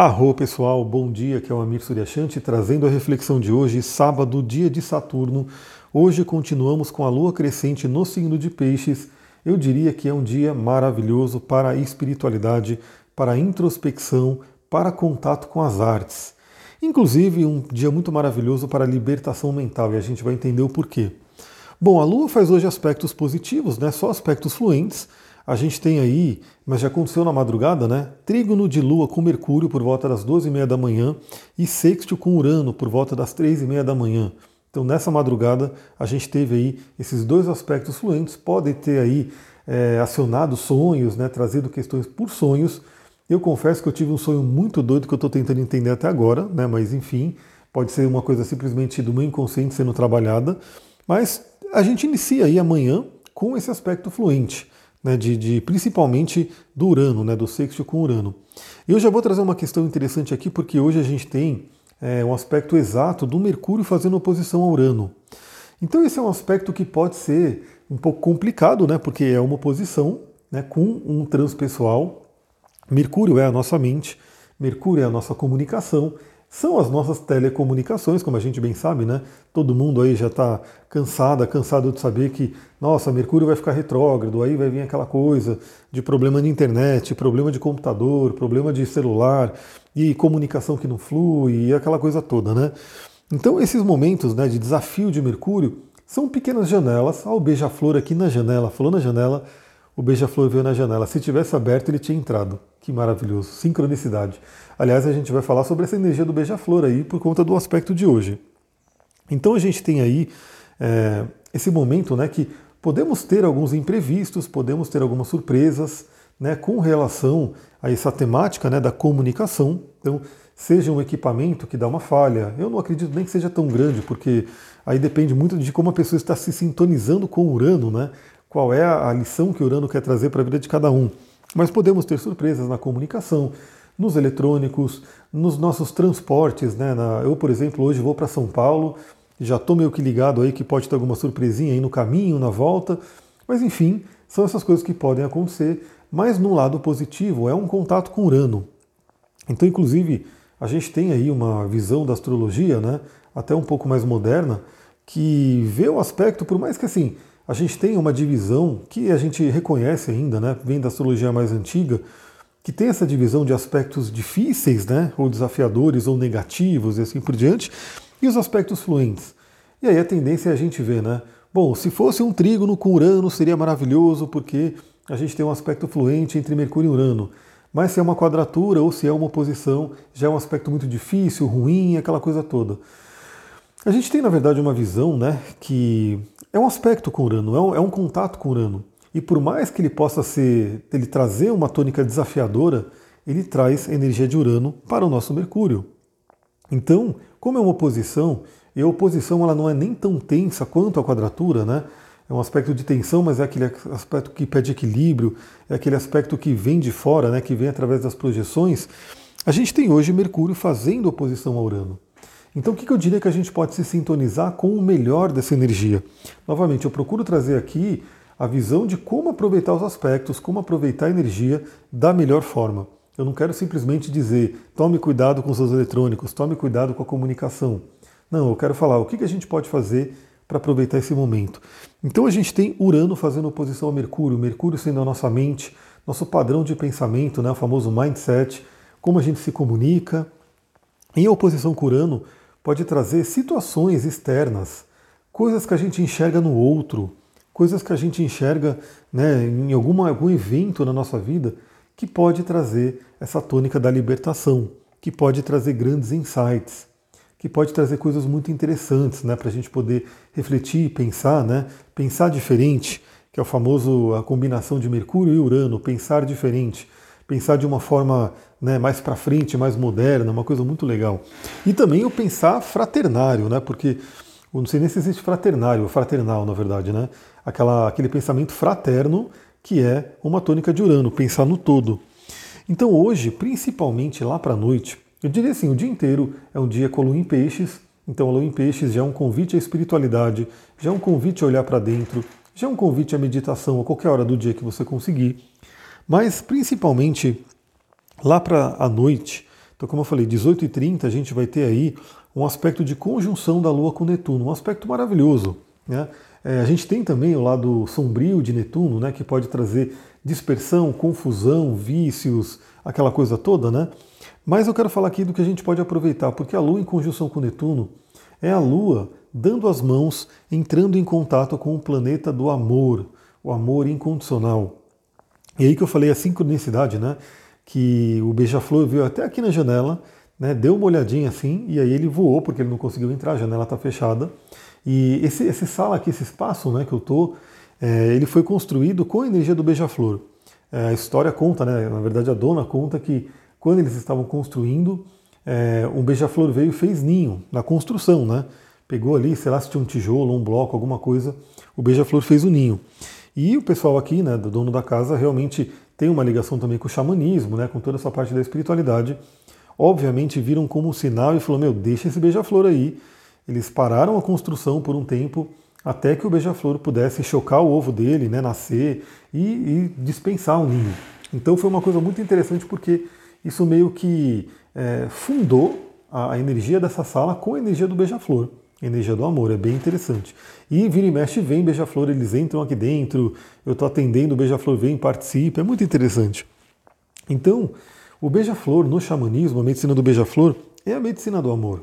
Arro pessoal, bom dia, que é o Amir Suryashanti trazendo a reflexão de hoje, sábado, dia de Saturno. Hoje continuamos com a lua crescente no signo de Peixes. Eu diria que é um dia maravilhoso para a espiritualidade, para a introspecção, para contato com as artes. Inclusive, um dia muito maravilhoso para a libertação mental, e a gente vai entender o porquê. Bom, a lua faz hoje aspectos positivos, né? Só aspectos fluentes a gente tem aí, mas já aconteceu na madrugada, né? Trígono de Lua com Mercúrio por volta das 12h30 da manhã e sexto com Urano por volta das 3h30 da manhã. Então nessa madrugada a gente teve aí esses dois aspectos fluentes, podem ter aí é, acionado sonhos, né? Trazido questões por sonhos. Eu confesso que eu tive um sonho muito doido que eu estou tentando entender até agora, né? Mas enfim, pode ser uma coisa simplesmente do meu inconsciente sendo trabalhada. Mas a gente inicia aí amanhã com esse aspecto fluente né, de, de, principalmente do Urano, né, do sexto com Urano. E eu já vou trazer uma questão interessante aqui, porque hoje a gente tem é, um aspecto exato do Mercúrio fazendo oposição ao Urano. Então esse é um aspecto que pode ser um pouco complicado, né, porque é uma oposição né, com um transpessoal. Mercúrio é a nossa mente, Mercúrio é a nossa comunicação, são as nossas telecomunicações, como a gente bem sabe, né? Todo mundo aí já está cansada, cansado de saber que, nossa, Mercúrio vai ficar retrógrado, aí vai vir aquela coisa de problema de internet, problema de computador, problema de celular e comunicação que não flui e aquela coisa toda, né? Então esses momentos né, de desafio de Mercúrio são pequenas janelas. Olha o beija-flor aqui na janela, falou na janela, o beija-flor veio na janela. Se tivesse aberto, ele tinha entrado. Que maravilhoso, sincronicidade. Aliás, a gente vai falar sobre essa energia do beija-flor aí por conta do aspecto de hoje. Então a gente tem aí é, esse momento né, que podemos ter alguns imprevistos, podemos ter algumas surpresas né, com relação a essa temática né, da comunicação. Então, seja um equipamento que dá uma falha, eu não acredito nem que seja tão grande, porque aí depende muito de como a pessoa está se sintonizando com Urano, né? Qual é a lição que Urano quer trazer para a vida de cada um. Mas podemos ter surpresas na comunicação, nos eletrônicos, nos nossos transportes. Né? Eu, por exemplo, hoje vou para São Paulo, já estou meio que ligado aí que pode ter alguma surpresinha aí no caminho, na volta. Mas enfim, são essas coisas que podem acontecer. Mas no lado positivo é um contato com Urano. Então, inclusive, a gente tem aí uma visão da astrologia, né, até um pouco mais moderna, que vê o aspecto, por mais que assim, a gente tenha uma divisão que a gente reconhece ainda, né, vem da astrologia mais antiga, que tem essa divisão de aspectos difíceis, né, ou desafiadores, ou negativos e assim por diante, e os aspectos fluentes. E aí a tendência é a gente ver, né? Bom, se fosse um trígono com Urano seria maravilhoso, porque a gente tem um aspecto fluente entre Mercúrio e Urano. Mas se é uma quadratura ou se é uma oposição, já é um aspecto muito difícil, ruim, aquela coisa toda. A gente tem, na verdade, uma visão né, que é um aspecto com Urano, é um, é um contato com Urano. E por mais que ele possa ser, ele trazer uma tônica desafiadora, ele traz energia de Urano para o nosso Mercúrio. Então, como é uma oposição, e a oposição ela não é nem tão tensa quanto a quadratura, né? É um aspecto de tensão, mas é aquele aspecto que pede equilíbrio, é aquele aspecto que vem de fora, né? Que vem através das projeções. A gente tem hoje Mercúrio fazendo oposição a Urano. Então, o que eu diria que a gente pode se sintonizar com o melhor dessa energia? Novamente, eu procuro trazer aqui a visão de como aproveitar os aspectos, como aproveitar a energia da melhor forma. Eu não quero simplesmente dizer tome cuidado com os seus eletrônicos, tome cuidado com a comunicação. Não, eu quero falar o que a gente pode fazer para aproveitar esse momento. Então a gente tem Urano fazendo oposição a Mercúrio, Mercúrio sendo a nossa mente, nosso padrão de pensamento, né, o famoso mindset, como a gente se comunica. Em oposição com Urano, pode trazer situações externas, coisas que a gente enxerga no outro, coisas que a gente enxerga né, em alguma, algum evento na nossa vida que pode trazer essa tônica da libertação, que pode trazer grandes insights, que pode trazer coisas muito interessantes né, para a gente poder refletir, pensar, né, pensar diferente, que é o famoso a combinação de Mercúrio e Urano, pensar diferente, pensar de uma forma né, mais para frente, mais moderna, uma coisa muito legal. E também o pensar fraternário, né, porque não sei nem se existe fraternário, fraternal, na verdade, né? Aquela, aquele pensamento fraterno que é uma tônica de Urano, pensar no todo. Então hoje, principalmente lá para a noite, eu diria assim, o dia inteiro é um dia com a lua em peixes, então a lua em peixes já é um convite à espiritualidade, já é um convite a olhar para dentro, já é um convite à meditação a qualquer hora do dia que você conseguir. Mas principalmente lá para a noite, Então, como eu falei, 18h30 a gente vai ter aí um aspecto de conjunção da Lua com Netuno, um aspecto maravilhoso. Né? É, a gente tem também o lado sombrio de Netuno, né, que pode trazer dispersão, confusão, vícios, aquela coisa toda, né? Mas eu quero falar aqui do que a gente pode aproveitar, porque a Lua em conjunção com Netuno é a Lua dando as mãos, entrando em contato com o planeta do amor, o amor incondicional. E aí que eu falei a sincronicidade, né? Que o beija-flor veio até aqui na janela, né? Deu uma olhadinha assim, e aí ele voou, porque ele não conseguiu entrar, a janela está fechada. E esse, esse sala aqui, esse espaço né, que eu estou, é, ele foi construído com a energia do beija-flor. É, a história conta, né, na verdade a dona conta que quando eles estavam construindo, é, um beija-flor veio e fez ninho na construção, né? Pegou ali, sei lá se tinha um tijolo, um bloco, alguma coisa, o beija-flor fez o ninho. E o pessoal aqui, né, do dono da casa, realmente tem uma ligação também com o xamanismo, né, com toda essa parte da espiritualidade. Obviamente viram como um sinal e falou: meu, deixa esse beija-flor aí, eles pararam a construção por um tempo até que o beija-flor pudesse chocar o ovo dele, né, nascer e, e, dispensar o ninho. Então foi uma coisa muito interessante porque isso meio que é, fundou a, a, energia dessa sala com a energia do beija-flor, energia do amor, é bem interessante. E vira e mexe, vem beija-flor, eles entram aqui dentro, eu estou atendendo, o beija-flor vem, participa, é muito interessante. Então, o beija-flor no xamanismo, a medicina do beija-flor, é a medicina do amor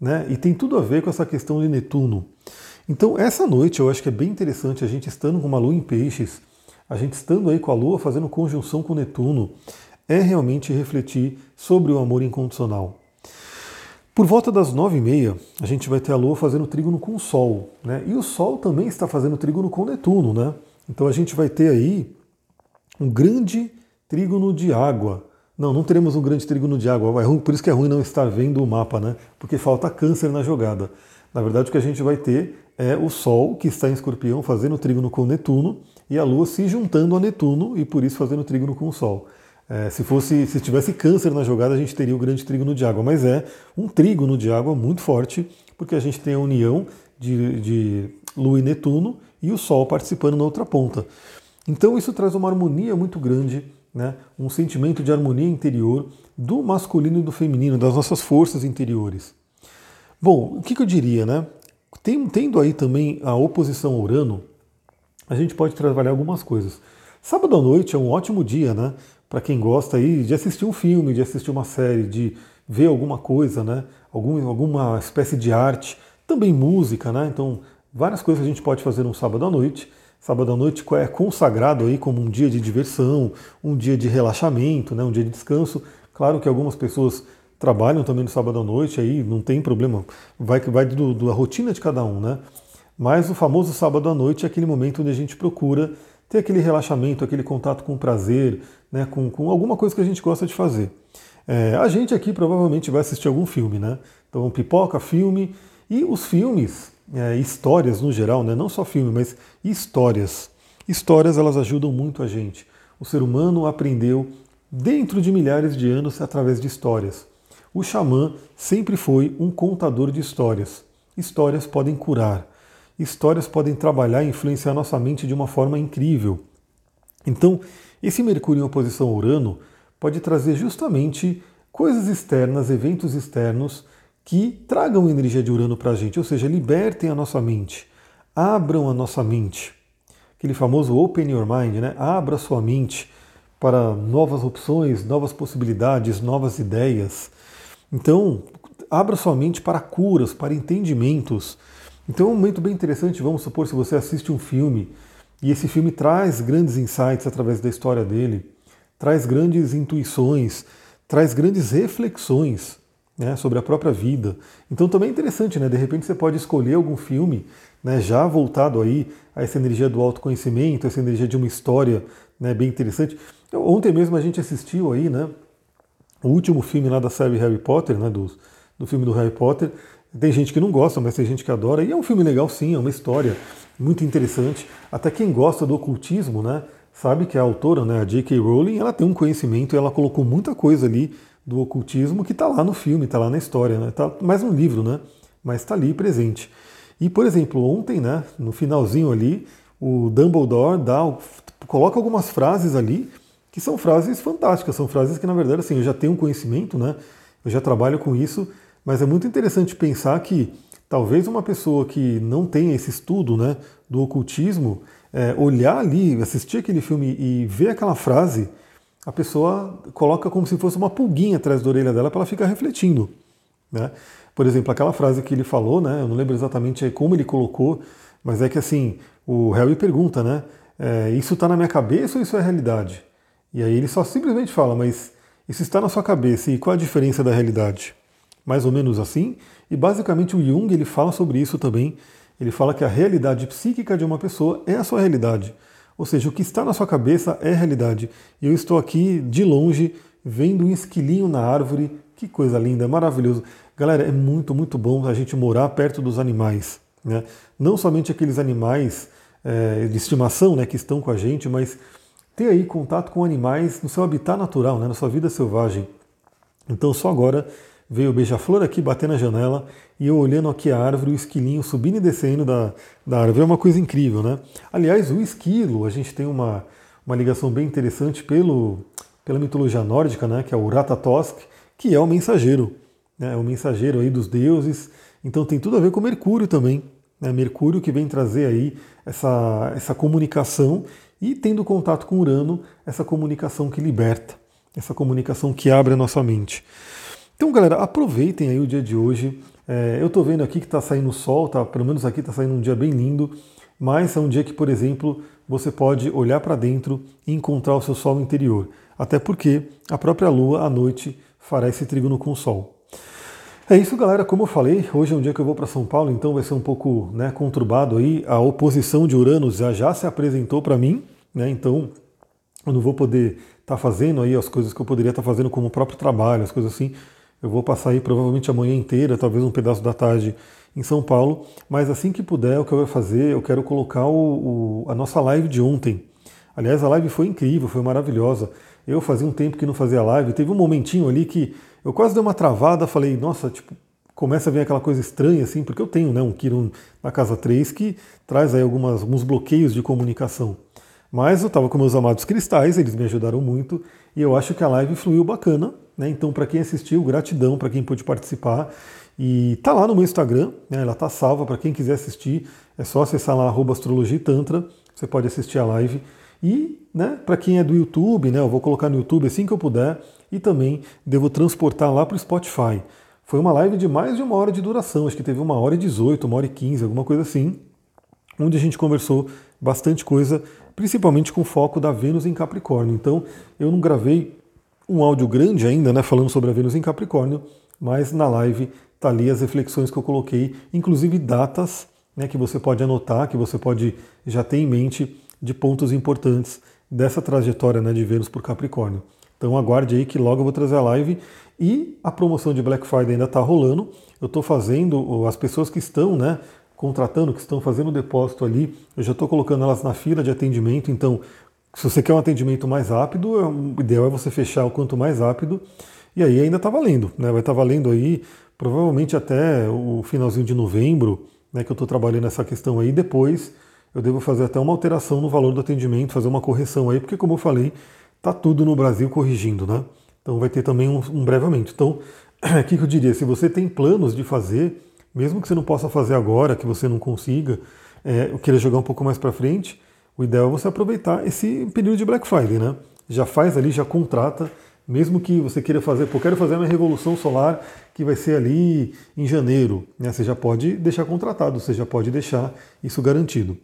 né? E tem tudo a ver com essa questão de Netuno. Então, essa noite eu acho que é bem interessante a gente estando com uma lua em peixes, a gente estando aí com a lua fazendo conjunção com Netuno, é realmente refletir sobre o amor incondicional. Por volta das nove e meia, a gente vai ter a Lua fazendo trígono com o Sol, né? E o Sol também está fazendo trígono com Netuno, né? Então a gente vai ter aí um grande trígono de água, não, não teremos um grande trígono de água. É ruim, por isso que é ruim não estar vendo o mapa, né? Porque falta câncer na jogada. Na verdade, o que a gente vai ter é o Sol, que está em escorpião, fazendo trígono com Netuno, e a Lua se juntando a Netuno e por isso fazendo trígono com o Sol. É, se fosse, se tivesse câncer na jogada, a gente teria o grande trígono de água, mas é um trígono de água muito forte, porque a gente tem a união de, de Lua e Netuno e o Sol participando na outra ponta. Então isso traz uma harmonia muito grande né, um sentimento de harmonia interior do masculino e do feminino, das nossas forças interiores. Bom, o que, que eu diria, né? Tendo aí também a oposição a Urano, a gente pode trabalhar algumas coisas. Sábado à noite é um ótimo dia, né? Para quem gosta aí de assistir um filme, de assistir uma série, de ver alguma coisa, né? Algum, alguma espécie de arte, também música, né? Então, várias coisas a gente pode fazer no sábado à noite. Sábado à noite é consagrado aí como um dia de diversão, um dia de relaxamento, né, um dia de descanso. Claro que algumas pessoas trabalham também no sábado à noite, aí não tem problema, vai vai do, da rotina de cada um, né? Mas o famoso sábado à noite é aquele momento onde a gente procura ter aquele relaxamento, aquele contato com prazer, né, com, com alguma coisa que a gente gosta de fazer. É, a gente aqui provavelmente vai assistir algum filme, né? Então pipoca, filme e os filmes é, histórias no geral, né? não só filme, mas histórias. Histórias elas ajudam muito a gente. O ser humano aprendeu dentro de milhares de anos através de histórias. O xamã sempre foi um contador de histórias. Histórias podem curar. Histórias podem trabalhar e influenciar nossa mente de uma forma incrível. Então, esse Mercúrio em oposição a Urano pode trazer justamente coisas externas, eventos externos que tragam energia de Urano para a gente, ou seja, libertem a nossa mente, abram a nossa mente. Aquele famoso open your mind, né? Abra sua mente para novas opções, novas possibilidades, novas ideias. Então, abra sua mente para curas, para entendimentos. Então é um momento bem interessante, vamos supor, se você assiste um filme e esse filme traz grandes insights através da história dele, traz grandes intuições, traz grandes reflexões né, sobre a própria vida. Então também é interessante, né? De repente você pode escolher algum filme né, já voltado aí a essa energia do autoconhecimento, essa energia de uma história né, bem interessante. Então, ontem mesmo a gente assistiu aí, né? O último filme lá da série Harry Potter, né? Do, do filme do Harry Potter. Tem gente que não gosta, mas tem gente que adora. E é um filme legal, sim, é uma história muito interessante. Até quem gosta do ocultismo, né? Sabe que a autora, né, a J.K. Rowling, ela tem um conhecimento, ela colocou muita coisa ali do ocultismo que está lá no filme, está lá na história, né? Tá mais no livro, né? Mas está ali presente. E, por exemplo, ontem, né, no finalzinho ali, o Dumbledore dá, coloca algumas frases ali que são frases fantásticas, são frases que na verdade assim, eu já tenho um conhecimento, né? Eu já trabalho com isso, mas é muito interessante pensar que talvez uma pessoa que não tenha esse estudo, né, do ocultismo, é, olhar ali, assistir aquele filme e ver aquela frase, a pessoa coloca como se fosse uma pulguinha atrás da orelha dela para ela ficar refletindo. Né? Por exemplo, aquela frase que ele falou, né, eu não lembro exatamente como ele colocou, mas é que assim, o Harry pergunta, né, é, isso está na minha cabeça ou isso é realidade? E aí ele só simplesmente fala, mas isso está na sua cabeça e qual a diferença da realidade? Mais ou menos assim. E basicamente o Jung ele fala sobre isso também. Ele fala que a realidade psíquica de uma pessoa é a sua realidade. Ou seja, o que está na sua cabeça é realidade. E eu estou aqui de longe vendo um esquilinho na árvore. Que coisa linda, é maravilhoso. Galera, é muito, muito bom a gente morar perto dos animais. Né? Não somente aqueles animais é, de estimação né, que estão com a gente, mas ter aí contato com animais no seu habitat natural, né, na sua vida selvagem. Então só agora veio o beija-flor aqui bater na janela e eu olhando aqui a árvore, o esquilinho subindo e descendo da, da árvore. É uma coisa incrível, né? Aliás, o esquilo, a gente tem uma, uma ligação bem interessante pelo, pela mitologia nórdica, né? Que é o Ratatosk, que é o mensageiro. Né? É o mensageiro aí dos deuses. Então tem tudo a ver com Mercúrio também. Né? Mercúrio que vem trazer aí essa, essa comunicação e tendo contato com Urano, essa comunicação que liberta, essa comunicação que abre a nossa mente. Então, galera, aproveitem aí o dia de hoje. É, eu estou vendo aqui que está saindo sol, tá? Pelo menos aqui está saindo um dia bem lindo. Mas é um dia que, por exemplo, você pode olhar para dentro e encontrar o seu sol interior. Até porque a própria Lua à noite fará esse trígono com o Sol. É isso, galera. Como eu falei, hoje é um dia que eu vou para São Paulo, então vai ser um pouco né, conturbado aí. A oposição de Urano já, já se apresentou para mim, né? Então eu não vou poder estar tá fazendo aí as coisas que eu poderia estar tá fazendo como o próprio trabalho, as coisas assim. Eu vou passar aí provavelmente a manhã inteira, talvez um pedaço da tarde em São Paulo, mas assim que puder, o que eu vou fazer, eu quero colocar o, o, a nossa live de ontem. Aliás, a live foi incrível, foi maravilhosa. Eu fazia um tempo que não fazia live, teve um momentinho ali que eu quase dei uma travada, falei, nossa, tipo, começa a vir aquela coisa estranha, assim, porque eu tenho né, um Kiron na casa 3 que traz aí algumas, alguns bloqueios de comunicação. Mas eu estava com meus amados cristais, eles me ajudaram muito, e eu acho que a live fluiu bacana. Né? Então, para quem assistiu, gratidão para quem pôde participar. E tá lá no meu Instagram, né? ela tá salva para quem quiser assistir. É só acessar lá astrologia tantra, você pode assistir a live. E, né, para quem é do YouTube, né, eu vou colocar no YouTube assim que eu puder e também devo transportar lá para o Spotify. Foi uma live de mais de uma hora de duração, acho que teve uma hora e 18, uma hora e 15, alguma coisa assim, onde a gente conversou bastante coisa, principalmente com foco da Vênus em Capricórnio. Então, eu não gravei um áudio grande ainda, né, falando sobre a Vênus em Capricórnio, mas na live tá ali as reflexões que eu coloquei, inclusive datas, né, que você pode anotar, que você pode já ter em mente de pontos importantes dessa trajetória né, de Vênus por Capricórnio. Então aguarde aí que logo eu vou trazer a live e a promoção de Black Friday ainda está rolando. Eu estou fazendo, as pessoas que estão né, contratando, que estão fazendo o depósito ali, eu já estou colocando elas na fila de atendimento. Então, se você quer um atendimento mais rápido, é o ideal é você fechar o quanto mais rápido. E aí ainda está valendo, né? Vai estar tá valendo aí provavelmente até o finalzinho de novembro, né? Que eu estou trabalhando essa questão aí. Depois eu devo fazer até uma alteração no valor do atendimento, fazer uma correção aí, porque como eu falei, tá tudo no Brasil corrigindo, né? Então vai ter também um, um breve aumento. Então, o que, eu diria? Se você tem planos de fazer, mesmo que você não possa fazer agora, que você não consiga, é, queira jogar um pouco mais para frente, o ideal é você aproveitar esse período de Black Friday, né? Já faz ali, já contrata mesmo que você queira fazer, pô, quero fazer uma revolução solar que vai ser ali em janeiro, né? Você já pode deixar contratado, você já pode deixar isso garantido.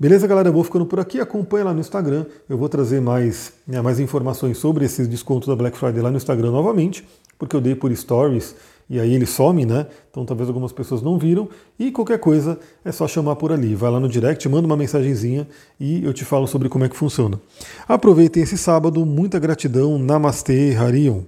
Beleza, galera? Eu vou ficando por aqui. Acompanha lá no Instagram. Eu vou trazer mais, né, mais informações sobre esses descontos da Black Friday lá no Instagram novamente, porque eu dei por stories e aí ele some, né? Então talvez algumas pessoas não viram. E qualquer coisa é só chamar por ali. Vai lá no direct, manda uma mensagenzinha e eu te falo sobre como é que funciona. Aproveitem esse sábado, muita gratidão. Namastê, Harion.